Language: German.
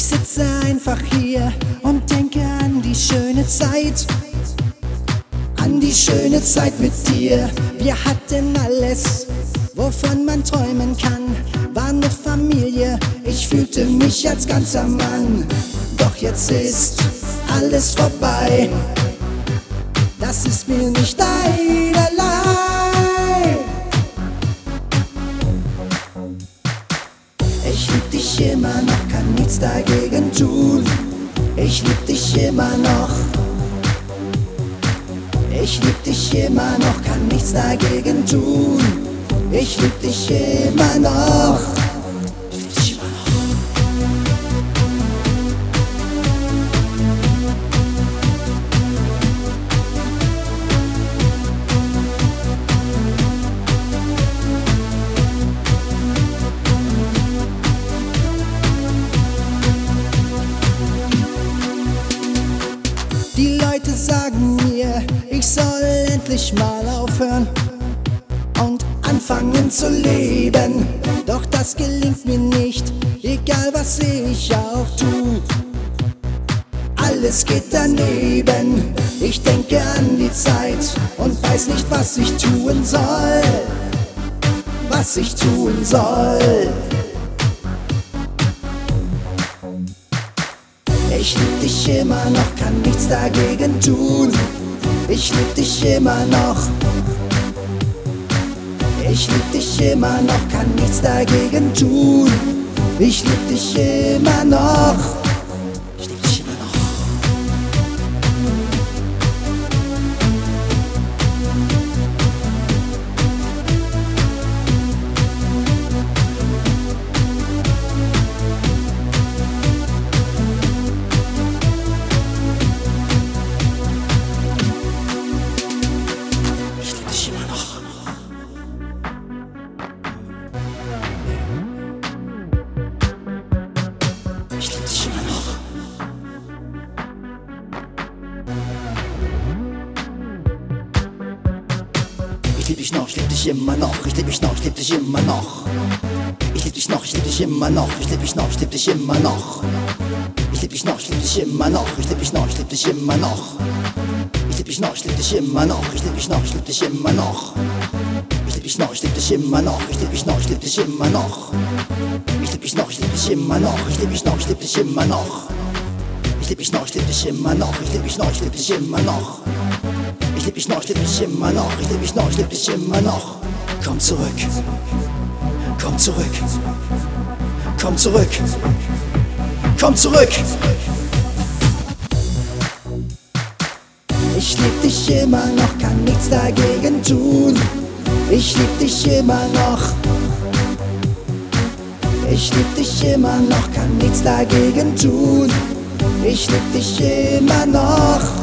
Ich sitze einfach hier und denke an die schöne Zeit. An die schöne Zeit mit dir. Wir hatten alles, wovon man träumen kann. War eine Familie, ich fühlte mich als ganzer Mann. Doch jetzt ist alles vorbei. Das ist mir nicht einerlei. Dagegen tun. Ich lieb dich immer noch. Ich lieb dich immer noch, kann nichts dagegen tun. Ich lieb dich immer noch. Die Leute sagen mir, ich soll endlich mal aufhören und anfangen zu leben. Doch das gelingt mir nicht, egal was ich auch tu. Alles geht daneben. Ich denke an die Zeit und weiß nicht, was ich tun soll. Was ich tun soll. Ich lieb dich immer noch, kann nichts dagegen tun. Ich lieb dich immer noch. Ich lieb dich immer noch, kann nichts dagegen tun. Ich lieb dich immer noch. Lieb dich noch, ich lieb dich immer noch. Ich lieb dich noch, ich lieb dich immer noch. Ich lieb dich noch, ich lieb dich immer noch. Ich lieb dich noch, ich lieb dich immer noch. Ich lieb dich noch, ich lieb dich immer noch. Ich lieb dich noch, ich lieb dich immer noch. Ich lieb dich noch, ich lieb dich immer noch. Ich lieb dich noch, ich lieb dich immer noch. Ich lieb dich noch, ich lieb dich immer noch. Ich lieb dich noch, ich lieb dich immer noch. Ich lieb dich noch, ich lieb dich immer noch. Ich lieb dich noch, ich lieb dich immer noch. Ich lieb dich noch, ich lieb dich immer noch. Ich lieb dich noch, ich lieb dich immer noch. Ich lieb dich noch, ich lieb dich immer noch. Ich lieb dich noch, ich lieb dich immer noch. Komm zurück. Komm zurück. Komm zurück. Komm zurück. Ich lieb dich immer noch, kann nichts dagegen tun. Ich lieb dich immer noch. Ich lieb dich immer noch, kann nichts dagegen tun. Ich lieb dich immer noch.